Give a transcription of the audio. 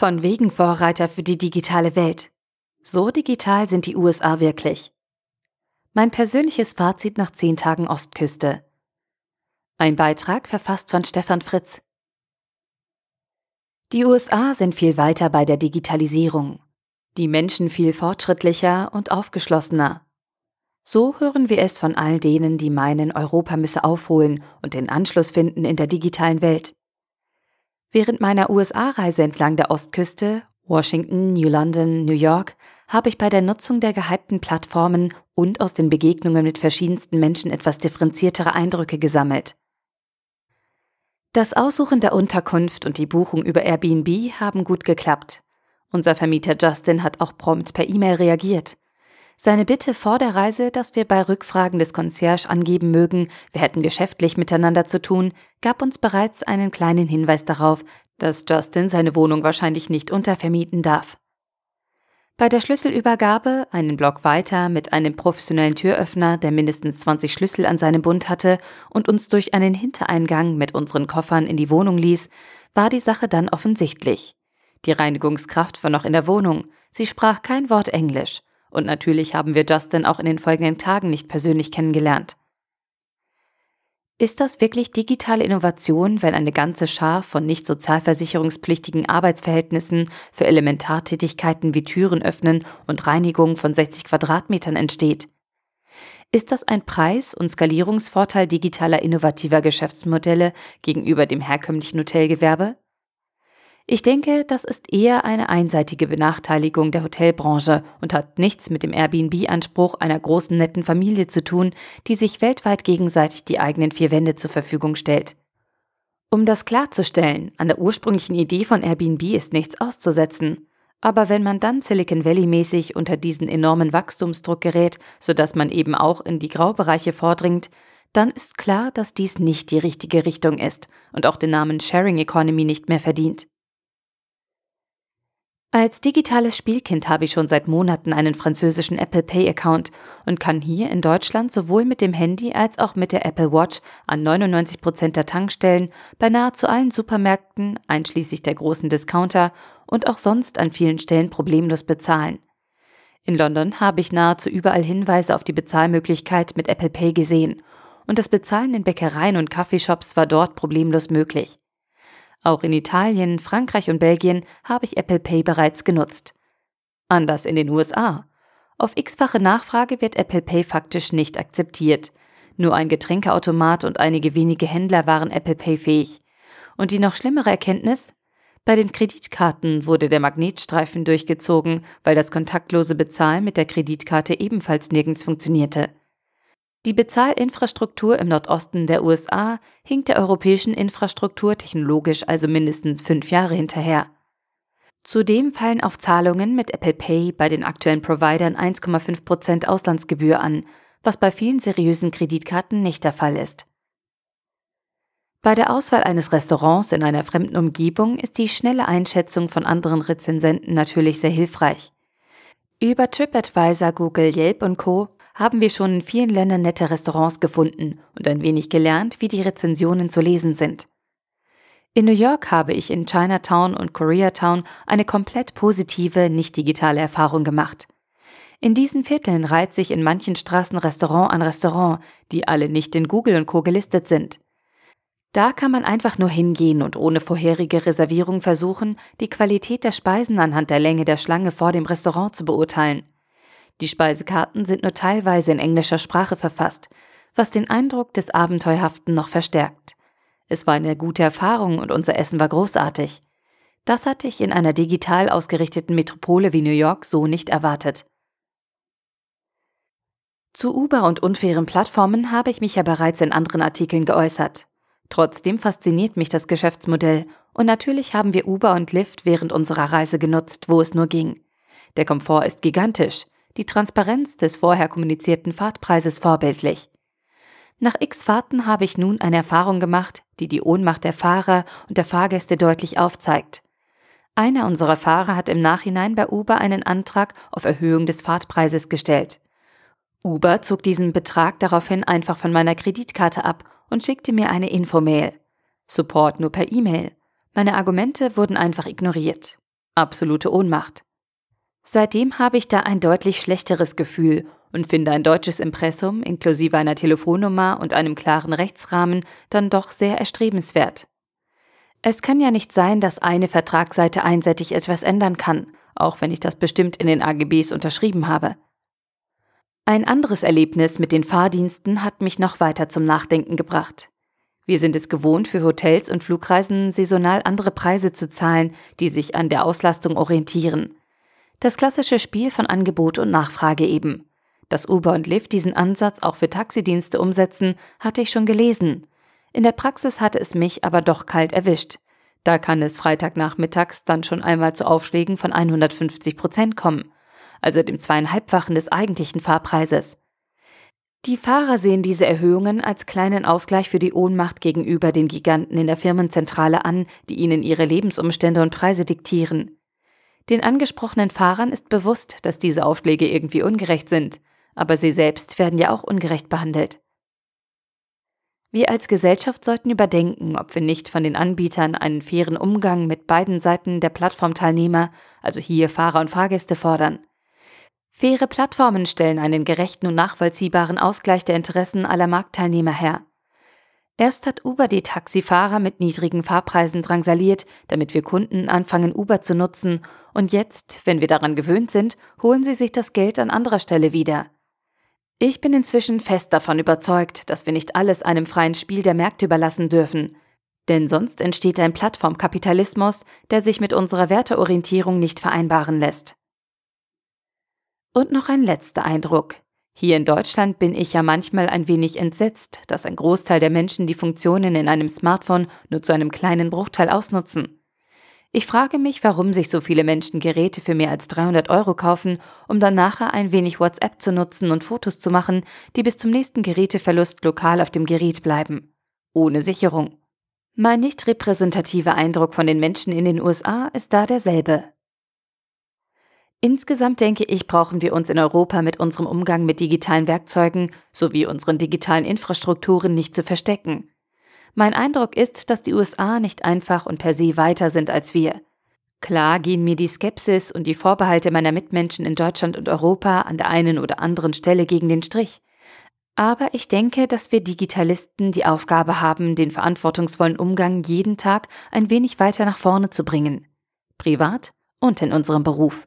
Von wegen Vorreiter für die digitale Welt. So digital sind die USA wirklich. Mein persönliches Fazit nach zehn Tagen Ostküste. Ein Beitrag verfasst von Stefan Fritz. Die USA sind viel weiter bei der Digitalisierung. Die Menschen viel fortschrittlicher und aufgeschlossener. So hören wir es von all denen, die meinen, Europa müsse aufholen und den Anschluss finden in der digitalen Welt. Während meiner USA-Reise entlang der Ostküste, Washington, New London, New York, habe ich bei der Nutzung der gehypten Plattformen und aus den Begegnungen mit verschiedensten Menschen etwas differenziertere Eindrücke gesammelt. Das Aussuchen der Unterkunft und die Buchung über Airbnb haben gut geklappt. Unser Vermieter Justin hat auch prompt per E-Mail reagiert. Seine Bitte vor der Reise, dass wir bei Rückfragen des Concierge angeben mögen, wir hätten geschäftlich miteinander zu tun, gab uns bereits einen kleinen Hinweis darauf, dass Justin seine Wohnung wahrscheinlich nicht untervermieten darf. Bei der Schlüsselübergabe, einen Block weiter, mit einem professionellen Türöffner, der mindestens 20 Schlüssel an seinem Bund hatte und uns durch einen Hintereingang mit unseren Koffern in die Wohnung ließ, war die Sache dann offensichtlich. Die Reinigungskraft war noch in der Wohnung, sie sprach kein Wort Englisch und natürlich haben wir Justin auch in den folgenden Tagen nicht persönlich kennengelernt. Ist das wirklich digitale Innovation, wenn eine ganze Schar von nicht sozialversicherungspflichtigen Arbeitsverhältnissen für Elementartätigkeiten wie Türen öffnen und Reinigung von 60 Quadratmetern entsteht? Ist das ein Preis- und Skalierungsvorteil digitaler innovativer Geschäftsmodelle gegenüber dem herkömmlichen Hotelgewerbe? Ich denke, das ist eher eine einseitige Benachteiligung der Hotelbranche und hat nichts mit dem Airbnb-Anspruch einer großen netten Familie zu tun, die sich weltweit gegenseitig die eigenen vier Wände zur Verfügung stellt. Um das klarzustellen, an der ursprünglichen Idee von Airbnb ist nichts auszusetzen. Aber wenn man dann Silicon Valley mäßig unter diesen enormen Wachstumsdruck gerät, sodass man eben auch in die Graubereiche vordringt, dann ist klar, dass dies nicht die richtige Richtung ist und auch den Namen Sharing Economy nicht mehr verdient. Als digitales Spielkind habe ich schon seit Monaten einen französischen Apple Pay-Account und kann hier in Deutschland sowohl mit dem Handy als auch mit der Apple Watch an 99 Prozent der Tankstellen, bei nahezu allen Supermärkten, einschließlich der großen Discounter und auch sonst an vielen Stellen problemlos bezahlen. In London habe ich nahezu überall Hinweise auf die Bezahlmöglichkeit mit Apple Pay gesehen und das Bezahlen in Bäckereien und Coffeeshops war dort problemlos möglich. Auch in Italien, Frankreich und Belgien habe ich Apple Pay bereits genutzt. Anders in den USA. Auf x-fache Nachfrage wird Apple Pay faktisch nicht akzeptiert. Nur ein Getränkeautomat und einige wenige Händler waren Apple Pay fähig. Und die noch schlimmere Erkenntnis? Bei den Kreditkarten wurde der Magnetstreifen durchgezogen, weil das kontaktlose Bezahlen mit der Kreditkarte ebenfalls nirgends funktionierte. Die Bezahlinfrastruktur im Nordosten der USA hinkt der europäischen Infrastruktur technologisch also mindestens fünf Jahre hinterher. Zudem fallen auf Zahlungen mit Apple Pay bei den aktuellen Providern 1,5% Auslandsgebühr an, was bei vielen seriösen Kreditkarten nicht der Fall ist. Bei der Auswahl eines Restaurants in einer fremden Umgebung ist die schnelle Einschätzung von anderen Rezensenten natürlich sehr hilfreich. Über TripAdvisor, Google, Yelp und Co haben wir schon in vielen Ländern nette Restaurants gefunden und ein wenig gelernt, wie die Rezensionen zu lesen sind. In New York habe ich in Chinatown und Koreatown eine komplett positive, nicht digitale Erfahrung gemacht. In diesen Vierteln reiht sich in manchen Straßen Restaurant an Restaurant, die alle nicht in Google und Co. gelistet sind. Da kann man einfach nur hingehen und ohne vorherige Reservierung versuchen, die Qualität der Speisen anhand der Länge der Schlange vor dem Restaurant zu beurteilen. Die Speisekarten sind nur teilweise in englischer Sprache verfasst, was den Eindruck des Abenteuerhaften noch verstärkt. Es war eine gute Erfahrung und unser Essen war großartig. Das hatte ich in einer digital ausgerichteten Metropole wie New York so nicht erwartet. Zu Uber und unfairen Plattformen habe ich mich ja bereits in anderen Artikeln geäußert. Trotzdem fasziniert mich das Geschäftsmodell und natürlich haben wir Uber und Lyft während unserer Reise genutzt, wo es nur ging. Der Komfort ist gigantisch die Transparenz des vorher kommunizierten Fahrtpreises vorbildlich. Nach x Fahrten habe ich nun eine Erfahrung gemacht, die die Ohnmacht der Fahrer und der Fahrgäste deutlich aufzeigt. Einer unserer Fahrer hat im Nachhinein bei Uber einen Antrag auf Erhöhung des Fahrtpreises gestellt. Uber zog diesen Betrag daraufhin einfach von meiner Kreditkarte ab und schickte mir eine Infomail. Support nur per E-Mail. Meine Argumente wurden einfach ignoriert. Absolute Ohnmacht. Seitdem habe ich da ein deutlich schlechteres Gefühl und finde ein deutsches Impressum inklusive einer Telefonnummer und einem klaren Rechtsrahmen dann doch sehr erstrebenswert. Es kann ja nicht sein, dass eine Vertragsseite einseitig etwas ändern kann, auch wenn ich das bestimmt in den AGBs unterschrieben habe. Ein anderes Erlebnis mit den Fahrdiensten hat mich noch weiter zum Nachdenken gebracht. Wir sind es gewohnt, für Hotels und Flugreisen saisonal andere Preise zu zahlen, die sich an der Auslastung orientieren. Das klassische Spiel von Angebot und Nachfrage eben. Dass Uber und Lyft diesen Ansatz auch für Taxidienste umsetzen, hatte ich schon gelesen. In der Praxis hatte es mich aber doch kalt erwischt. Da kann es Freitagnachmittags dann schon einmal zu Aufschlägen von 150 Prozent kommen, also dem zweieinhalbfachen des eigentlichen Fahrpreises. Die Fahrer sehen diese Erhöhungen als kleinen Ausgleich für die Ohnmacht gegenüber den Giganten in der Firmenzentrale an, die ihnen ihre Lebensumstände und Preise diktieren. Den angesprochenen Fahrern ist bewusst, dass diese Aufschläge irgendwie ungerecht sind, aber sie selbst werden ja auch ungerecht behandelt. Wir als Gesellschaft sollten überdenken, ob wir nicht von den Anbietern einen fairen Umgang mit beiden Seiten der Plattformteilnehmer, also hier Fahrer und Fahrgäste, fordern. Faire Plattformen stellen einen gerechten und nachvollziehbaren Ausgleich der Interessen aller Marktteilnehmer her. Erst hat Uber die Taxifahrer mit niedrigen Fahrpreisen drangsaliert, damit wir Kunden anfangen, Uber zu nutzen, und jetzt, wenn wir daran gewöhnt sind, holen sie sich das Geld an anderer Stelle wieder. Ich bin inzwischen fest davon überzeugt, dass wir nicht alles einem freien Spiel der Märkte überlassen dürfen. Denn sonst entsteht ein Plattformkapitalismus, der sich mit unserer Werteorientierung nicht vereinbaren lässt. Und noch ein letzter Eindruck. Hier in Deutschland bin ich ja manchmal ein wenig entsetzt, dass ein Großteil der Menschen die Funktionen in einem Smartphone nur zu einem kleinen Bruchteil ausnutzen. Ich frage mich, warum sich so viele Menschen Geräte für mehr als 300 Euro kaufen, um dann nachher ein wenig WhatsApp zu nutzen und Fotos zu machen, die bis zum nächsten Geräteverlust lokal auf dem Gerät bleiben. Ohne Sicherung. Mein nicht repräsentativer Eindruck von den Menschen in den USA ist da derselbe. Insgesamt denke ich, brauchen wir uns in Europa mit unserem Umgang mit digitalen Werkzeugen sowie unseren digitalen Infrastrukturen nicht zu verstecken. Mein Eindruck ist, dass die USA nicht einfach und per se weiter sind als wir. Klar gehen mir die Skepsis und die Vorbehalte meiner Mitmenschen in Deutschland und Europa an der einen oder anderen Stelle gegen den Strich. Aber ich denke, dass wir Digitalisten die Aufgabe haben, den verantwortungsvollen Umgang jeden Tag ein wenig weiter nach vorne zu bringen. Privat und in unserem Beruf.